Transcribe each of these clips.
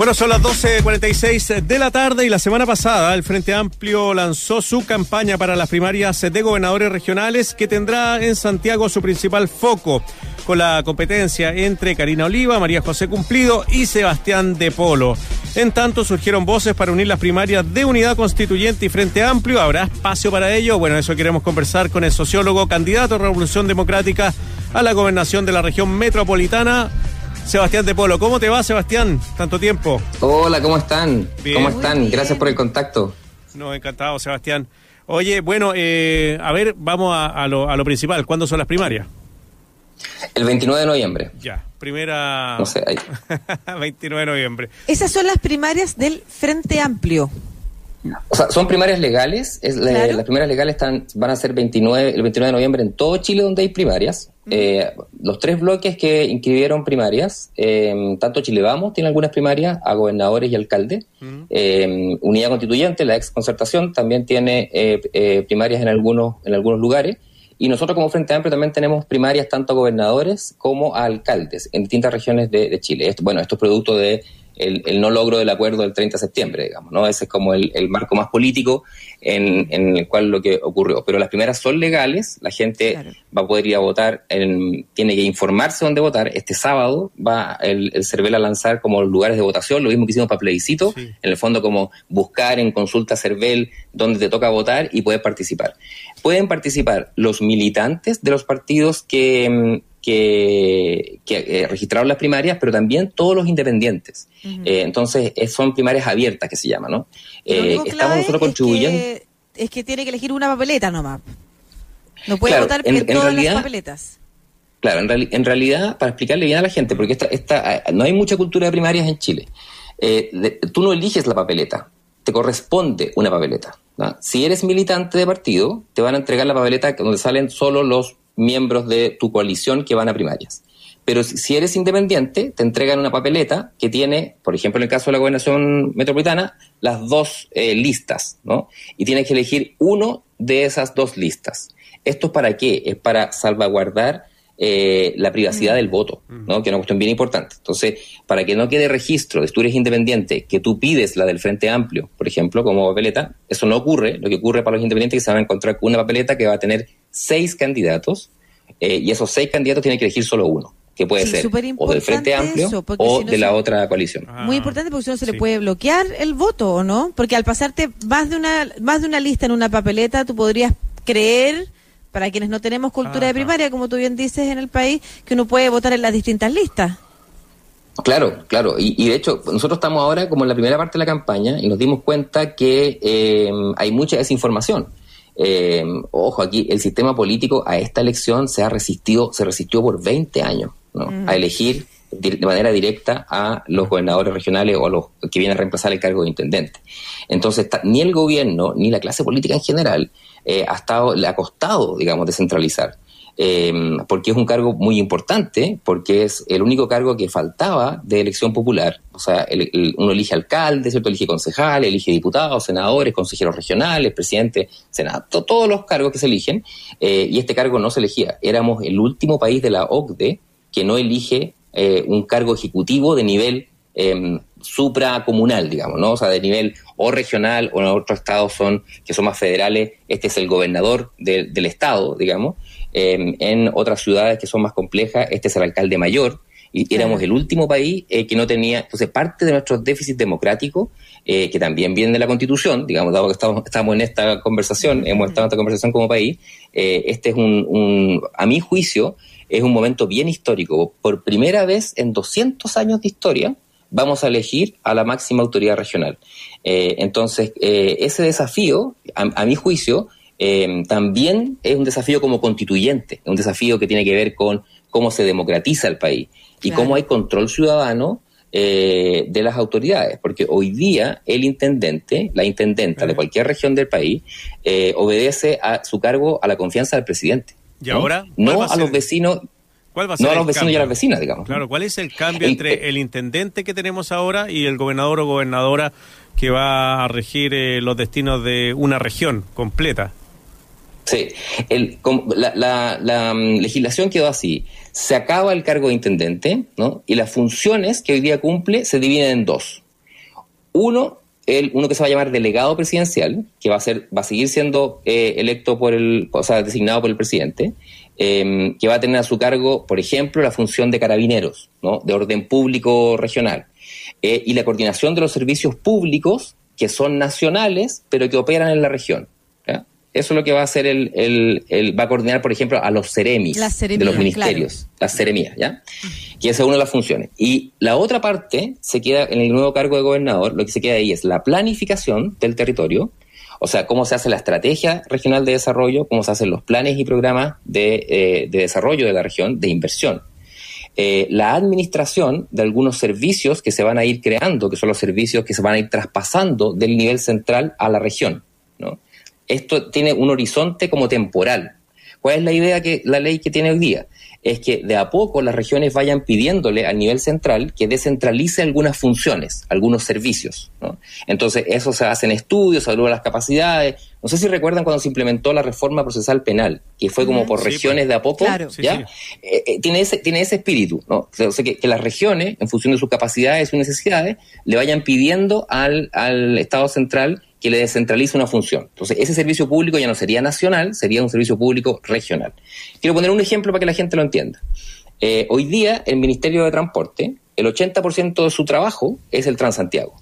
Bueno, son las 12.46 de la tarde y la semana pasada el Frente Amplio lanzó su campaña para las primarias de gobernadores regionales que tendrá en Santiago su principal foco con la competencia entre Karina Oliva, María José Cumplido y Sebastián De Polo. En tanto, surgieron voces para unir las primarias de Unidad Constituyente y Frente Amplio. ¿Habrá espacio para ello? Bueno, eso queremos conversar con el sociólogo candidato a Revolución Democrática a la gobernación de la región metropolitana, Sebastián de Polo. ¿Cómo te va, Sebastián? Tanto tiempo. Hola, ¿cómo están? ¿Cómo están? Gracias por el contacto. No, encantado, Sebastián. Oye, bueno, eh, a ver, vamos a, lo, a lo principal. ¿Cuándo son las primarias? El 29 de noviembre. Ya, primera... No sé, ahí. 29 de noviembre. Esas son las primarias del Frente Amplio. O sea, son primarias legales. Es, las primarias legales están, van a ser 29, el 29 de noviembre en todo Chile donde hay primarias. Eh, los tres bloques que inscribieron primarias, eh, tanto Chile Vamos tiene algunas primarias a gobernadores y alcaldes. Eh, Unidad Constituyente, la ex concertación, también tiene primarias en algunos, en algunos lugares. Y nosotros como Frente Amplio también tenemos primarias tanto a gobernadores como a alcaldes en distintas regiones de, de Chile. Esto, bueno, esto es producto de el, no logro del acuerdo del 30 de septiembre, digamos, ¿no? Ese es como el, marco más político en, el cual lo que ocurrió. Pero las primeras son legales, la gente va a poder ir a votar, tiene que informarse dónde votar. Este sábado va el, el CERVEL a lanzar como lugares de votación, lo mismo que hicimos para plebiscito, en el fondo como buscar en consulta CERVEL dónde te toca votar y poder participar. Pueden participar los militantes de los partidos que que, que eh, registraron las primarias, pero también todos los independientes. Eh, entonces, son primarias abiertas que se llama, ¿no? Eh, estamos nosotros contribuyendo. Es que, tiene que elegir una papeleta nomás. No puede votar en, todas las papeletas. Claro, en, realidad, para explicarle bien a la gente, porque esta, esta, no hay mucha cultura de primarias en Chile. tú no eliges la papeleta, te corresponde una papeleta. Si eres militante de partido, te van a entregar la papeleta donde salen solo los miembros de tu coalición que van a primarias. Pero si eres independiente, te entregan una papeleta que tiene, por ejemplo, en el caso de la gobernación metropolitana, las dos eh, listas, ¿no? Y tienes que elegir uno de esas dos listas. ¿Esto es para qué? Es para salvaguardar eh, la privacidad mm. del voto, ¿no? Que es una cuestión bien importante. Entonces, para que no quede registro de que tú eres independiente, que tú pides la del Frente Amplio, por ejemplo, como papeleta, eso no ocurre. Lo que ocurre para los independientes es que se van a encontrar con una papeleta que va a tener seis candidatos eh, y esos seis candidatos tienen que elegir solo uno que puede ser o del Frente Amplio o de la otra coalición. Ah. Muy importante porque si no se le puede bloquear el voto, ¿o no? Porque al pasarte más de una más de una lista en una papeleta, tú podrías creer para quienes no tenemos cultura de primaria, como tú bien dices en el país, que uno puede votar en las distintas listas. Claro, claro. Y, de hecho, nosotros estamos ahora como en la primera parte de la campaña y nos dimos cuenta que eh, hay mucha desinformación. Eh, ojo, aquí el sistema político a esta elección se ha resistido, se resistió por 20 años ¿no? a elegir de manera directa a los gobernadores regionales o a los que vienen a reemplazar el cargo de intendente. Entonces, ni el gobierno ni la clase política en general eh, ha estado, le ha costado, digamos, descentralizar. Eh, porque es un cargo muy importante, porque es el único cargo que faltaba de elección popular. O sea, uno elige alcalde, ¿cierto? elige concejales, elige diputados, senadores, consejeros regionales, presidente, senado, todos los cargos que se eligen, eh, y este cargo no se elegía. Éramos el último país de la OCDE que no elige un cargo ejecutivo de nivel eh, supracomunal, digamos, ¿no? O sea, de nivel o regional o en otros estados son, que son más federales, este es el gobernador del estado, digamos. Em, en otras ciudades que son más complejas, este es el alcalde mayor. Y éramos el último país eh, que no tenía, entonces parte de nuestro déficit democrático, eh, que también viene de la constitución, digamos, dado que estamos, estamos en esta conversación, hemos estado en esta conversación como país, eh, este es un, un, a mi juicio, es un momento bien histórico. Por primera vez en 200 años de historia, vamos a elegir a la máxima autoridad regional. Eh, entonces, eh, ese desafío, a, mi juicio, eh, también es un desafío como constituyente, un desafío que tiene que ver con cómo se democratiza el país y cómo hay control ciudadano de las autoridades, porque hoy día el intendente, la intendenta de cualquier región del país, obedece a su cargo a la confianza del presidente. ¿Y ahora? No a los vecinos ¿Cuál va a ser no a los vecinos y a las vecinas, digamos. Claro, ¿cuál es el cambio entre eh, el intendente que tenemos ahora y el gobernador o gobernadora que va a regir eh, los destinos de una región completa? Sí, el, la, mm, legislación quedó así. Se acaba el cargo de intendente, ¿no? Y las funciones que hoy día cumple se dividen en dos. Uno, el, uno que se va a llamar delegado presidencial, que va a ser, va a seguir siendo eh, electo por el, o sea, designado por el presidente, em, que va a tener a su cargo, por ejemplo, la función de carabineros, ¿no? de orden público regional, eh, y la coordinación de los servicios públicos que son nacionales, pero que operan en la región. Eso es lo que va a hacer el, el, va a coordinar, por ejemplo, a los ceremis de los ministerios, las seremías, ¿ya? Y esa es una de las funciones. Y la otra parte se queda en el nuevo cargo de gobernador, lo que se queda ahí es la planificación del territorio, o sea, cómo se hace la estrategia regional de desarrollo, cómo se hacen los planes y programas de, eh, desarrollo de la región, de inversión. Eh, la administración de algunos servicios que se van a ir creando, que son los servicios que se van a ir traspasando del nivel central a la región, ¿no? esto tiene un horizonte como temporal. ¿Cuál es la idea que la ley que tiene hoy día? Es que de a poco las regiones vayan pidiéndole al nivel central que descentralice algunas funciones, algunos servicios. Entonces, eso se hace en estudios, se evalúa las capacidades. No sé si recuerdan cuando se implementó la reforma procesal penal, que fue como por regiones pues. de a poco, ¿ya? Eh, eh, tiene, ese, tiene ese espíritu, ¿no? O sea, que, las regiones, en función de sus capacidades y sus necesidades, le vayan pidiendo al, al Estado central que le descentralice una función. Entonces, ese servicio público ya no sería nacional, sería un servicio público regional. Quiero poner un ejemplo para que la gente lo entienda. Eh, hoy día, el Ministerio de Transporte, el 80% de su trabajo es el Transantiago,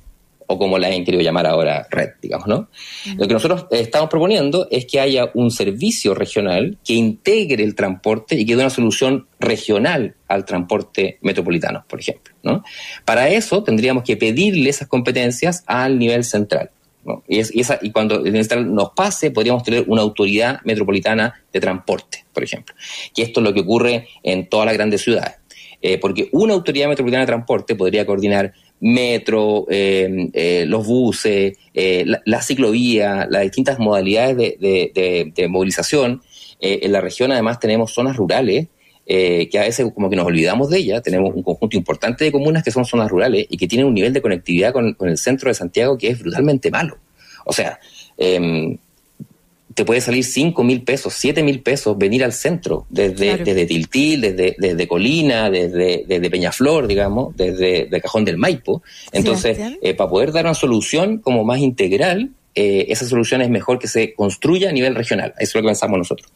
o como la han querido llamar ahora red, digamos, ¿no? Lo que nosotros estamos proponiendo es que haya un servicio regional que integre el transporte y que dé una solución regional al transporte metropolitano, por ejemplo, ¿no? Para eso tendríamos que pedirle esas competencias al nivel central. Y, esa, y cuando nos pase, podríamos tener una autoridad metropolitana de transporte, por ejemplo. Y esto es lo que ocurre en todas las grandes ciudades. Eh, porque una autoridad metropolitana de transporte podría coordinar metro, eh, eh, los buses, la, ciclovía, las distintas modalidades de, movilización. en la región además tenemos zonas rurales que a veces como que nos olvidamos de ellas. Tenemos un conjunto importante de comunas que son zonas rurales y que tienen un nivel de conectividad con, el centro de Santiago que es brutalmente malo. O sea, em, te puede salir 5 mil pesos, 7 mil pesos venir al centro, desde, desde Tiltil, desde, desde Colina, desde, desde Peñaflor, digamos, desde, Cajón del Maipo. Entonces, eh, para poder dar una solución como más integral, eh, esa solución es mejor que se construya a nivel regional. Eso es lo que pensamos nosotros.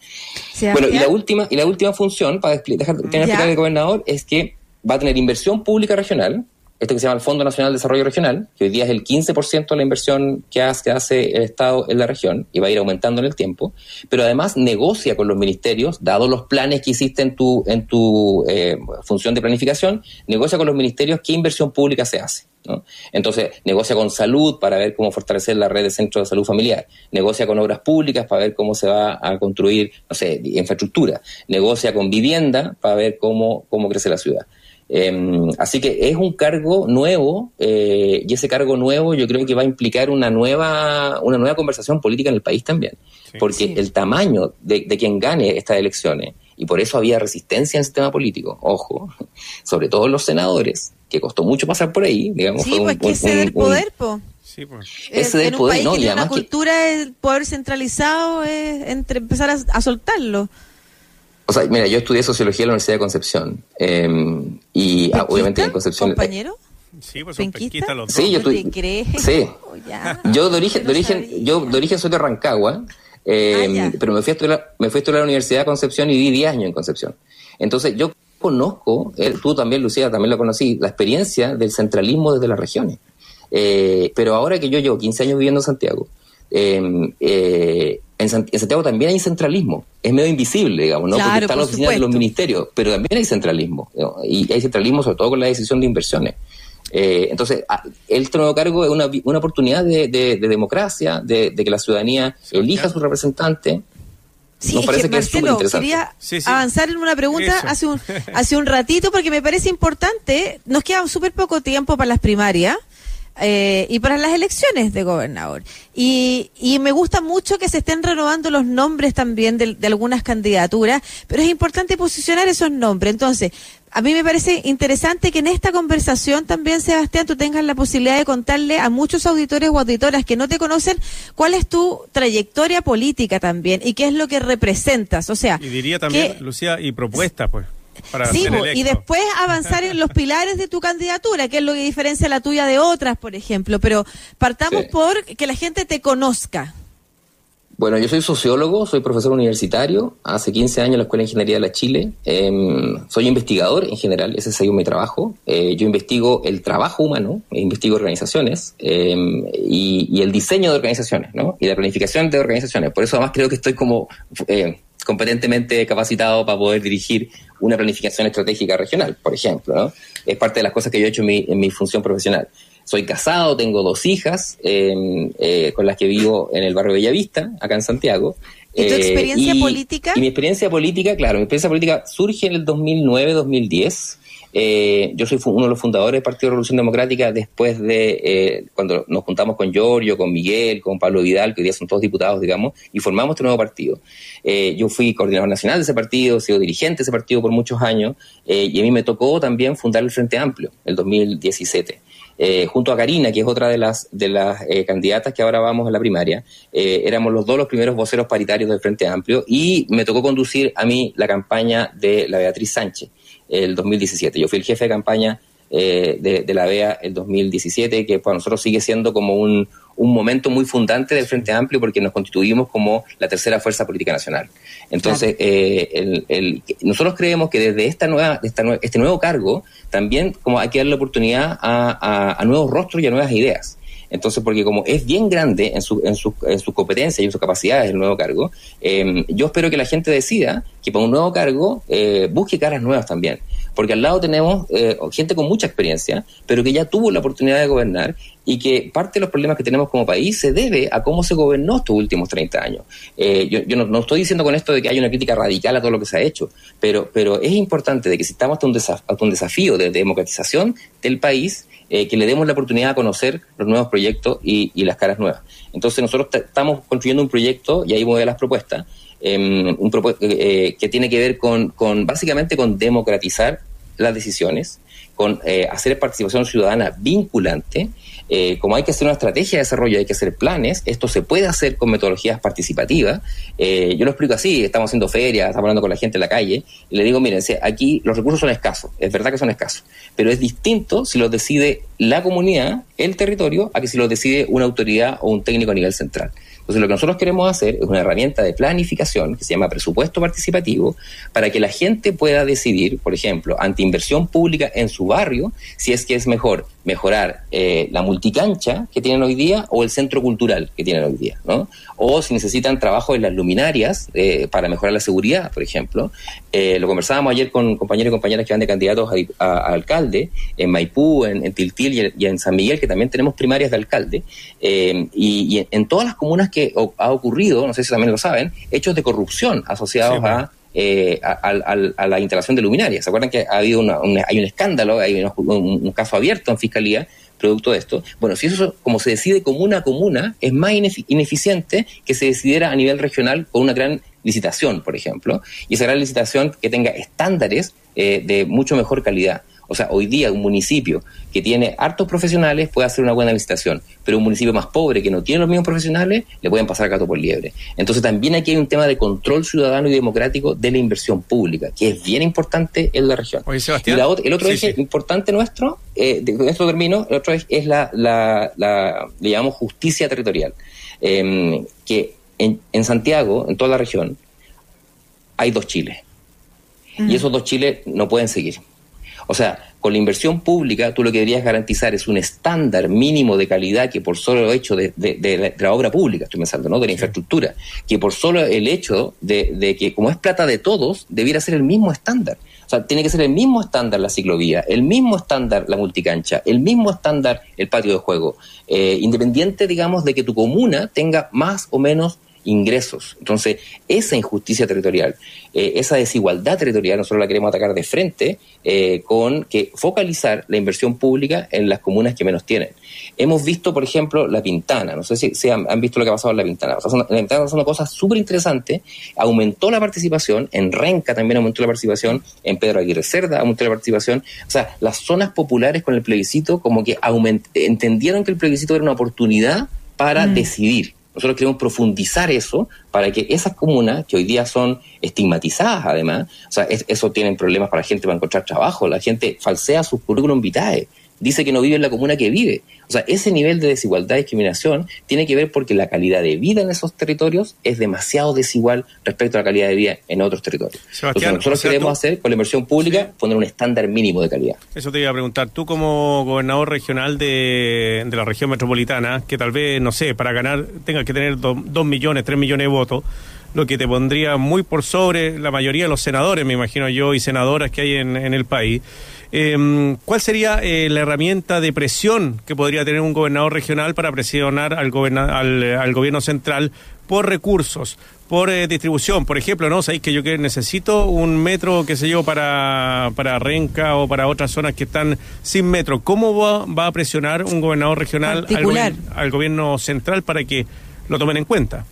bueno, y la última, y la última función, para dejar, explicar el gobernador, es que va a tener inversión pública regional, este que se llama el Fondo Nacional de Desarrollo Regional, que hoy día es el 15% de la inversión que hace, el Estado en la región y va a ir aumentando en el tiempo, pero además negocia con los ministerios, dado los planes que hiciste en tu, en tu eh, función de planificación, negocia con los ministerios qué inversión pública se hace. ¿no? Entonces, negocia con salud para ver cómo fortalecer la red de centros de salud familiar, negocia con obras públicas para ver cómo se va a construir, no sé, infraestructura, negocia con vivienda para ver cómo, cómo crece la ciudad. Em, así que es un cargo nuevo eh, y ese cargo nuevo yo creo que va a implicar una nueva, una nueva conversación política en el país también, porque el tamaño de, quien gane estas elecciones, y por eso había resistencia en el sistema político, ojo, sobre todo los senadores, que costó mucho pasar por ahí, digamos. Sí, pues que ese del poder, po. Sí, pues. Ese del poder, no, y además una cultura del poder centralizado es entre empezar a soltarlo. O sea, mira, yo estudié sociología en la Universidad de Concepción. Eh, y ah, obviamente en Concepción. ¿Compañero? Sí, pues son los dos. Sí, yo Sí. Oh, yo de origen, de origen, yo de origen soy de Rancagua, eh, ah, pero me fui, a estudiar, me fui a estudiar a la Universidad de Concepción y viví 10 años en Concepción. Entonces yo conozco, eh, tú también, Lucía, también lo conocí, la experiencia del centralismo desde las regiones. Eh, pero ahora que yo llevo 15 años viviendo en Santiago, eh, eh, en, Santiago también hay centralismo. Es medio invisible, digamos, ¿no? Porque están las oficinas de los ministerios, pero también hay centralismo. Y hay centralismo sobre todo con la decisión de inversiones. Eh, entonces, ah, el nuevo cargo es una, una oportunidad de, democracia, de, que la ciudadanía elija a su representante. Sí, Nos parece que, Marcelo, quería avanzar en una pregunta hace un, hace un ratito porque me parece importante. Nos queda súper poco tiempo para las primarias. Eh, y para las elecciones de gobernador. Y, y, me gusta mucho que se estén renovando los nombres también de, algunas candidaturas, pero es importante posicionar esos nombres. Entonces, a mí me parece interesante que en esta conversación también, Sebastián, tú tengas la posibilidad de contarle a muchos auditores o auditoras que no te conocen cuál es tu trayectoria política también y qué es lo que representas. O sea, y diría también, Lucía, y propuesta, pues. Sí, y después avanzar en los pilares de tu candidatura, que es lo que diferencia la tuya de otras, por ejemplo. Pero partamos por que la gente te conozca. Bueno, yo soy sociólogo, soy profesor universitario, hace 15 años en la Escuela de Ingeniería de la Chile. Em, soy investigador en general, ese es mi trabajo. Eh, yo investigo el trabajo humano, investigo organizaciones em, y, el diseño de organizaciones, ¿no? Y la planificación de organizaciones. Por eso además creo que estoy como eh, competentemente capacitado para poder dirigir una planificación estratégica regional, por ejemplo, ¿no? Es parte de las cosas que yo he hecho en mi función profesional. Soy casado, tengo dos hijas em, eh, con las que vivo en el barrio Bellavista, acá en Santiago. ¿Y tu experiencia eh, política? Y mi experiencia política, claro, mi experiencia política surge en el 2009-2010. Eh, yo soy uno de los fundadores del Partido de Revolución Democrática después de cuando nos juntamos con Giorgio, con Miguel, con Pablo Vidal, que hoy día son todos diputados, digamos, y formamos este nuevo partido. yo fui coordinador nacional de ese partido, he sido dirigente de ese partido por muchos años, y a mí me tocó también fundar el Frente Amplio, el 2017. Eh, junto a Karina, que es otra de las, de las eh, candidatas que ahora vamos a la primaria, eh, éramos los dos los primeros voceros paritarios del Frente Amplio y me tocó conducir a mí la campaña de la Beatriz Sánchez el 2017. Yo fui el jefe de campaña de, de, la BEA el 2017, que para nosotros sigue siendo como un, un momento muy fundante del Frente Amplio porque nos constituimos como la tercera fuerza política nacional. Entonces, eh, el, nosotros creemos que desde esta nueva, este nuevo cargo también como hay que darle la oportunidad a, nuevos rostros y a nuevas ideas. Entonces, porque como es bien grande en, su, en, su, en sus competencias y en sus capacidades el nuevo cargo, eh, yo espero que la gente decida que para un nuevo cargo eh, busque caras nuevas también porque al lado tenemos eh, gente con mucha experiencia, pero que ya tuvo la oportunidad de gobernar y que parte de los problemas que tenemos como país se debe a cómo se gobernó estos últimos 30 años. Eh, yo, no, estoy diciendo con esto de que haya una crítica radical a todo lo que se ha hecho, pero, pero es importante de que si estamos ante un, desafío, un desafío de democratización del país, eh, que le demos la oportunidad a conocer los nuevos proyectos y, y las caras nuevas. Entonces nosotros estamos construyendo un proyecto, y ahí voy a las propuestas, Em, un eh, que tiene que ver con, con, básicamente con democratizar las decisiones, con eh, hacer participación ciudadana vinculante. Eh, como hay que hacer una estrategia de desarrollo, hay que hacer planes, esto se puede hacer con metodologías participativas. yo lo explico así, estamos haciendo ferias, estamos hablando con la gente en la calle, y le digo, miren, aquí los recursos son escasos, es verdad que son escasos, pero es distinto si los decide la comunidad, el territorio, a que si los decide una autoridad o un técnico a nivel central. Entonces, lo que nosotros queremos hacer es una herramienta de planificación que se llama presupuesto participativo para que la gente pueda decidir, por ejemplo, ante inversión pública en su barrio, si es que es mejor mejorar eh, la multicancha que tienen hoy día o el centro cultural que tienen hoy día, ¿no? O si necesitan trabajo en las luminarias eh, para mejorar la seguridad, por ejemplo. Eh, lo conversábamos ayer con compañeros y compañeras que van de candidatos a, alcalde en Maipú, en, Tiltil y, en San Miguel, que también tenemos primarias de alcalde. y, en todas las comunas que ha ocurrido, no sé si también lo saben, hechos de corrupción asociados a eh, a, la instalación de luminarias. ¿Se acuerdan que ha habido una, hay un escándalo, hay un, caso abierto en fiscalía producto de esto? Bueno, si eso como se decide comuna a comuna, es más ineficiente que se decidiera a nivel regional con una gran licitación, por ejemplo, y esa gran licitación que tenga estándares eh, de mucho mejor calidad. O sea, hoy día un municipio que tiene hartos profesionales puede hacer una buena licitación, pero un municipio más pobre que no tiene los mismos profesionales le pueden pasar gato por liebre. Entonces también aquí hay un tema de control ciudadano y democrático de la inversión pública, que es bien importante en la región. y el otro eje importante nuestro, eh, de, esto termino, el otro es, es la, la, la, le llamamos justicia territorial, em, que en, en Santiago, en toda la región, hay dos Chiles. Y mm. esos dos Chiles no pueden seguir. O sea, con la inversión pública tú lo que deberías garantizar es un estándar mínimo de calidad que por solo hecho de, la, obra pública, estoy pensando, ¿no? De la infraestructura, que por solo el hecho de, que como es plata de todos, debiera ser el mismo estándar. O sea, tiene que ser el mismo estándar la ciclovía, el mismo estándar la multicancha, el mismo estándar el patio de juego, eh, independiente, digamos, de que tu comuna tenga más o menos ingresos. Entonces, esa injusticia territorial, eh, esa desigualdad territorial, nosotros la queremos atacar de frente eh, con que focalizar la inversión pública en las comunas que menos tienen. Hemos visto, por ejemplo, La Pintana, no sé si, han, visto lo que ha pasado en La Pintana. en La Pintana son cosas súper interesantes, aumentó la participación, en Renca también aumentó la participación, en Pedro Aguirre Cerda aumentó la participación. O sea, las zonas populares con el plebiscito como que entendieron que el plebiscito era una oportunidad para mm. decidir Nosotros queremos profundizar eso para que esas comunas, que hoy día son estigmatizadas además, o sea, eso tienen problemas para la gente para encontrar trabajo, la gente falsea sus currículum vitae, dice que no vive en la comuna que vive. O sea, ese nivel de desigualdad y discriminación tiene que ver porque la calidad de vida en esos territorios es demasiado desigual respecto a la calidad de vida en otros territorios. Entonces, nosotros queremos hacer con la inversión pública poner un estándar mínimo de calidad. Eso te iba a preguntar. Tú como gobernador regional de, la región metropolitana, que tal vez, no sé, para ganar tengas que tener dos millones, tres millones de votos, lo que te pondría muy por sobre la mayoría de los senadores, me imagino yo, y senadoras que hay en, en el país. Eh, ¿Cuál sería eh, la herramienta de presión que podría tener un gobernador regional para presionar al, al, gobierno central por recursos, por eh, distribución? Por ejemplo, ¿no? Sabéis que yo que necesito un metro, qué sé yo, para, para Renca o para otras zonas que están sin metro. ¿Cómo va, va a presionar un gobernador regional al, al gobierno central para que lo tomen en cuenta?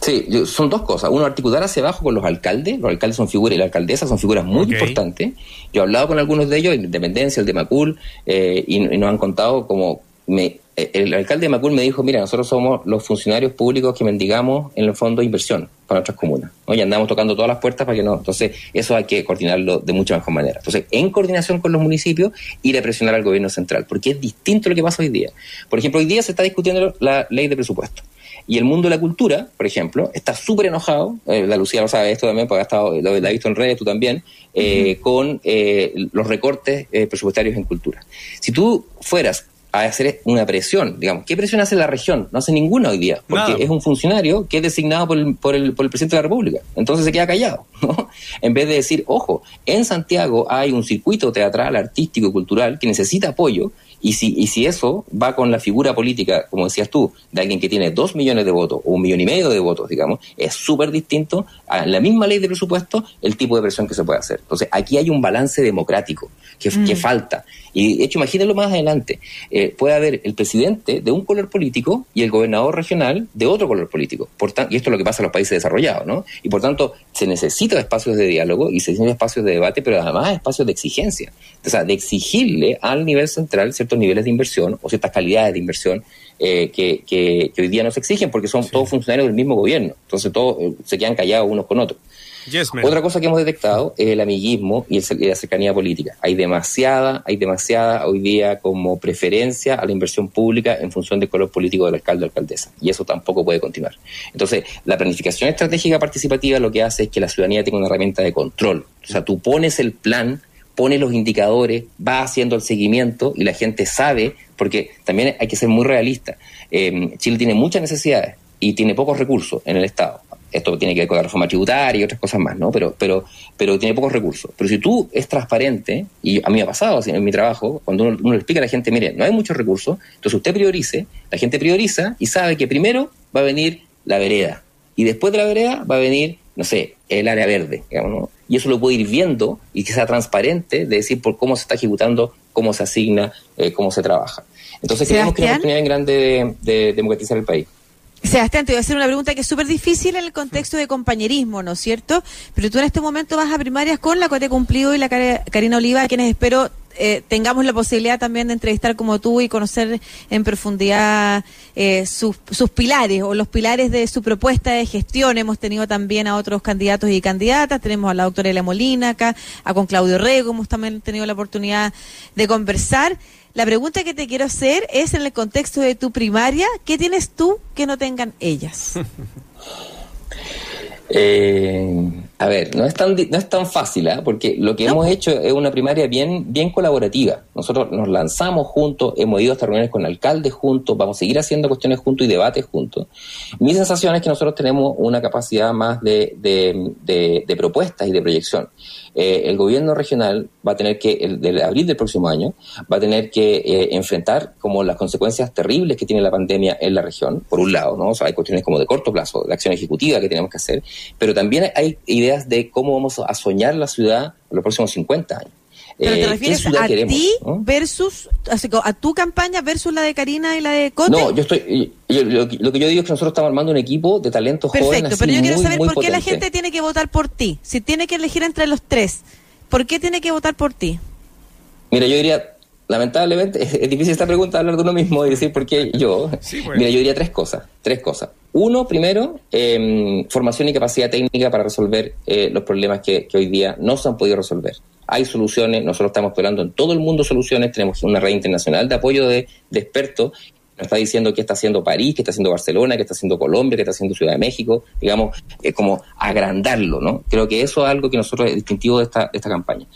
Sí, son dos cosas. Uno, articular hacia abajo con los alcaldes. Los alcaldes son figuras y la alcaldesa son figuras muy importantes. Yo he hablado con algunos de ellos, Independencia, el de Macul, eh, y, nos han contado como... Me, eh, el alcalde de Macul me dijo, mira, nosotros somos los funcionarios públicos que mendigamos en el fondo de inversión para nuestras comunas. ¿no? Y andamos tocando todas las puertas para que no... Entonces, eso hay que coordinarlo de mucha mejor manera. Entonces, en coordinación con los municipios, ir a presionar al gobierno central, porque es distinto lo que pasa hoy día. Por ejemplo, hoy día se está discutiendo la ley de presupuesto. Y el mundo de la cultura, por ejemplo, está súper enojado, eh, la Lucía lo sabe esto también, porque ha estado, lo, ha visto en redes, tú también, eh, con eh, los recortes presupuestarios en cultura. Si tú fueras a hacer una presión, digamos, ¿qué presión hace la región? No hace ninguna hoy día, porque es un funcionario que es designado por el, por, el, por el presidente de la República. Entonces se queda callado, ¿no? En vez de decir, ojo, en Santiago hay un circuito teatral, artístico y cultural que necesita apoyo y si, y si eso va con la figura política, como decías tú, de alguien que tiene dos millones de votos o un millón y medio de votos, digamos, es súper distinto a la misma ley de presupuesto el tipo de presión que se puede hacer. Entonces, aquí hay un balance democrático que, que mm. falta. Y de hecho, imagínenlo más adelante. Eh, puede haber el presidente de un color político y el gobernador regional de otro color político. Por y esto es lo que pasa en los países desarrollados, ¿no? Y por tanto, se necesita espacios de diálogo y se necesitan espacios de debate, pero además espacios de exigencia. O sea, de exigirle al nivel central ciertos niveles de inversión o ciertas calidades de inversión eh, que, que, hoy día no se exigen porque son todos funcionarios del mismo gobierno. Entonces todos eh, se quedan callados unos con otros. Otra cosa que hemos detectado es el amiguismo y, la cercanía política. Hay demasiada, hay demasiada hoy día como preferencia a la inversión pública en función del color político del alcalde o alcaldesa. Y eso tampoco puede continuar. Entonces, la planificación estratégica participativa lo que hace es que la ciudadanía tenga una herramienta de control. O sea, tú pones el plan, pones los indicadores, va haciendo el seguimiento y la gente sabe, porque también hay que ser muy realista. Eh, Chile tiene muchas necesidades y tiene pocos recursos en el Estado esto tiene que ver con la reforma tributaria y otras cosas más, ¿no? Pero, pero, pero tiene pocos recursos. Pero si tú es transparente, y a mí me ha pasado en mi trabajo, cuando uno, le explica a la gente, mire, no hay muchos recursos, entonces usted priorice, la gente prioriza y sabe que primero va a venir la vereda, y después de la vereda va a venir, no sé, el área verde, digamos, ¿no? Y eso lo puede ir viendo y que sea transparente de decir por cómo se está ejecutando, cómo se asigna, eh, cómo se trabaja. Entonces creemos que es una oportunidad grande de democratizar el país. Sebastián, te voy a hacer una pregunta que es súper difícil en el contexto de compañerismo, ¿no es cierto? Pero tú en este momento vas a primarias con la Cote Cumplido y la Karina Oliva, a quienes espero eh, tengamos la posibilidad también de entrevistar como tú y conocer en profundidad eh, sus, sus pilares o los pilares de su propuesta de gestión. Hemos tenido también a otros candidatos y candidatas, tenemos a la doctora Elia Molina acá, a con Claudio Rego, hemos también tenido la oportunidad de conversar. La pregunta que te quiero hacer es en el contexto de tu primaria, ¿qué tienes tú que no tengan ellas? eh, a ver, no es tan, no es tan fácil, ¿eh? porque lo que hemos hecho es una primaria bien, bien colaborativa. Nosotros nos lanzamos juntos, hemos ido hasta reuniones con alcaldes juntos, vamos a seguir haciendo cuestiones juntos y debates juntos. Mi sensación es que nosotros tenemos una capacidad más de, de, de, propuestas y de proyección. Eh, el gobierno regional va a tener que, el, del abril del próximo año, va a tener que eh, enfrentar como las consecuencias terribles que tiene la pandemia en la región, por un lado, ¿no? O sea, hay cuestiones como de corto plazo, de acción ejecutiva que tenemos que hacer, pero también hay ideas de cómo vamos a soñar la ciudad en los próximos 50 años. ¿Pero te eh, refieres a ti versus, a tu campaña versus la de Karina y la de Cote? No, yo estoy, lo, que yo digo es que nosotros estamos armando un equipo de talentos Perfecto, jóvenes. Perfecto, pero yo quiero saber por qué la gente tiene que votar por ti. Si tiene que elegir entre los tres, ¿por qué tiene que votar por ti? Mira, yo diría lamentablemente es, difícil esta pregunta hablar de uno mismo y decir por qué yo. Mira, yo diría tres cosas. Tres cosas. Uno, primero, em, formación y capacidad técnica para resolver eh, los problemas que, hoy día no se han podido resolver. Hay soluciones, nosotros estamos esperando en todo el mundo soluciones, tenemos una red internacional de apoyo de, de expertos nos está diciendo qué está haciendo París, qué está haciendo Barcelona, qué está haciendo Colombia, qué está haciendo Ciudad de México, digamos, es como agrandarlo, ¿no? Creo que eso es algo que nosotros es distintivo de esta, campaña.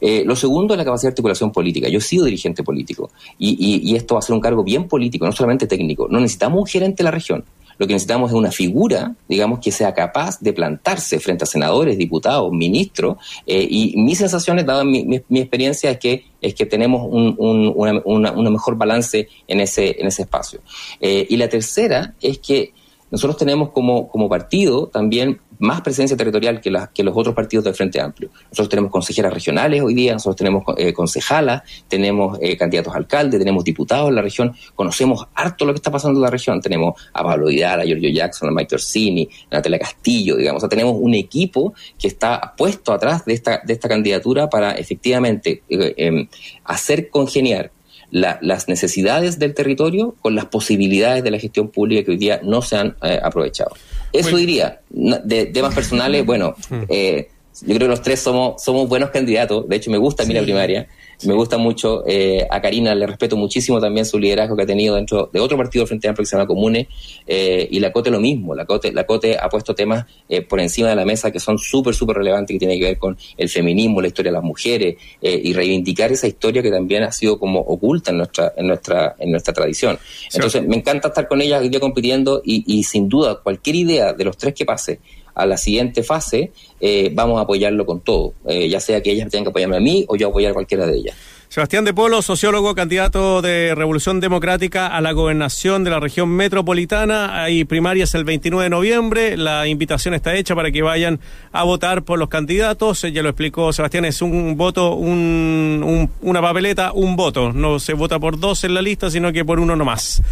Eh, lo segundo es la capacidad de articulación política. Yo he sido dirigente político y, y esto va a ser un cargo bien político, no solamente técnico. No necesitamos un gerente de la región. Lo que necesitamos es una figura, digamos, que sea capaz de plantarse frente a senadores, diputados, ministros. Eh, y mis sensaciones, dada mi, mi, experiencia, es que es que tenemos un, un una, mejor balance en ese, en ese espacio. Eh, y la tercera es que nosotros tenemos como, como partido también más presencia territorial que, que los otros partidos del Frente Amplio. Nosotros tenemos consejeras regionales hoy día, nosotros tenemos eh, concejalas, tenemos eh, candidatos a alcalde, tenemos diputados en la región, conocemos harto lo que está pasando en la región. Tenemos a Pablo Vidal, a Giorgio Jackson, a Mike Orsini, a Natalia Castillo, digamos. O sea, tenemos un equipo que está puesto atrás de esta, de esta candidatura para efectivamente eh, em, hacer congeniar las necesidades del territorio con las posibilidades de la gestión pública que hoy día no se han eh, aprovechado. Eso diría. De temas personales, bueno, mm. eh, yo creo que los tres somos, somos buenos candidatos. De hecho, me gusta a mí la primaria. Me gusta mucho eh, a Karina, le respeto muchísimo también su liderazgo que ha tenido dentro de otro partido frente a se llama Comune. Eh, y la Cote lo mismo. La Cote, la Cote ha puesto temas eh, por encima de la mesa que son súper, súper relevantes, que tienen que ver con el feminismo, la historia de las mujeres y reivindicar esa historia que también ha sido como oculta en nuestra, en nuestra, en nuestra tradición. Entonces, me encanta estar con ella hoy día compitiendo y, y sin duda cualquier idea de los tres que pase a la siguiente fase, eh, vamos a apoyarlo con todo, eh, ya sea que ellas tengan que apoyarme a mí o yo apoyar a cualquiera de ellas. Sebastián de Polo, sociólogo, candidato de Revolución Democrática a la gobernación de la región metropolitana. Hay primarias el 29 de noviembre. La invitación está hecha para que vayan a votar por los candidatos. Ya lo explicó Sebastián, es un voto, un, una papeleta, un voto. No se vota por dos en la lista, sino que por uno nomás.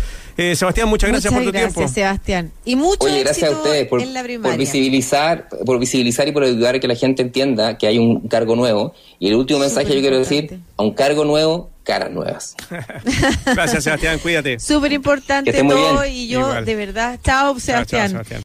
Eh, Sebastián, muchas gracias por tu gracias, tiempo. Sebastián. Y mucho Oye, gracias a ustedes por, por, visibilizar, por visibilizar y por ayudar a que la gente entienda que hay un cargo nuevo. Y el último mensaje yo quiero decir, a un cargo nuevo, caras nuevas. gracias, Sebastián, cuídate. Súper importante todo y yo, de verdad, chao, Sebastián.